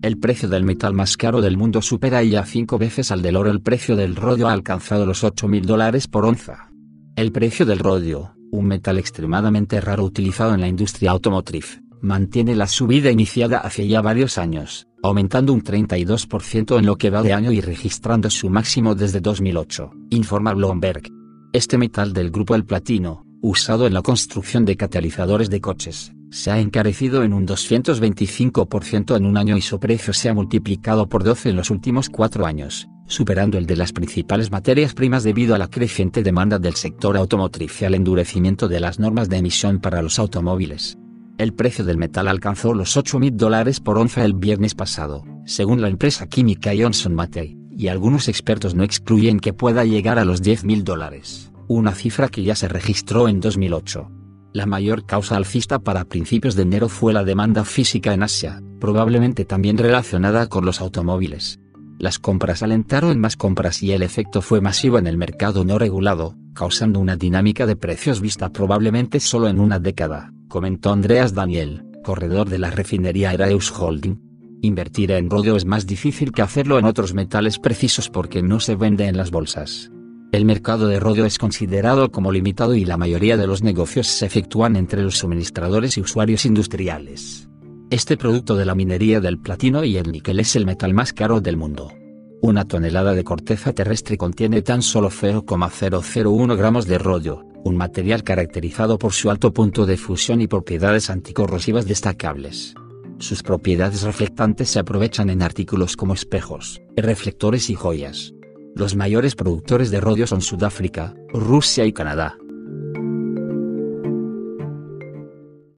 El precio del metal más caro del mundo supera ya cinco veces al del oro. El precio del rodio ha alcanzado los 8 mil dólares por onza. El precio del rodio, un metal extremadamente raro utilizado en la industria automotriz, mantiene la subida iniciada hace ya varios años, aumentando un 32% en lo que va de año y registrando su máximo desde 2008, informa Bloomberg. Este metal del grupo el platino, usado en la construcción de catalizadores de coches, se ha encarecido en un 225% en un año y su precio se ha multiplicado por 12 en los últimos cuatro años, superando el de las principales materias primas debido a la creciente demanda del sector automotriz y al endurecimiento de las normas de emisión para los automóviles. El precio del metal alcanzó los 8.000 dólares por onza el viernes pasado, según la empresa química Johnson Matthey, y algunos expertos no excluyen que pueda llegar a los 10.000 dólares una cifra que ya se registró en 2008. La mayor causa alcista para principios de enero fue la demanda física en Asia, probablemente también relacionada con los automóviles. Las compras alentaron más compras y el efecto fue masivo en el mercado no regulado, causando una dinámica de precios vista probablemente solo en una década, comentó Andreas Daniel, corredor de la refinería Eraeus Holding. Invertir en rodio es más difícil que hacerlo en otros metales precisos porque no se vende en las bolsas. El mercado de rodio es considerado como limitado y la mayoría de los negocios se efectúan entre los suministradores y usuarios industriales. Este producto de la minería del platino y el níquel es el metal más caro del mundo. Una tonelada de corteza terrestre contiene tan solo 0,001 gramos de rodio, un material caracterizado por su alto punto de fusión y propiedades anticorrosivas destacables. Sus propiedades reflectantes se aprovechan en artículos como espejos, reflectores y joyas. Los mayores productores de rodio son Sudáfrica, Rusia y Canadá.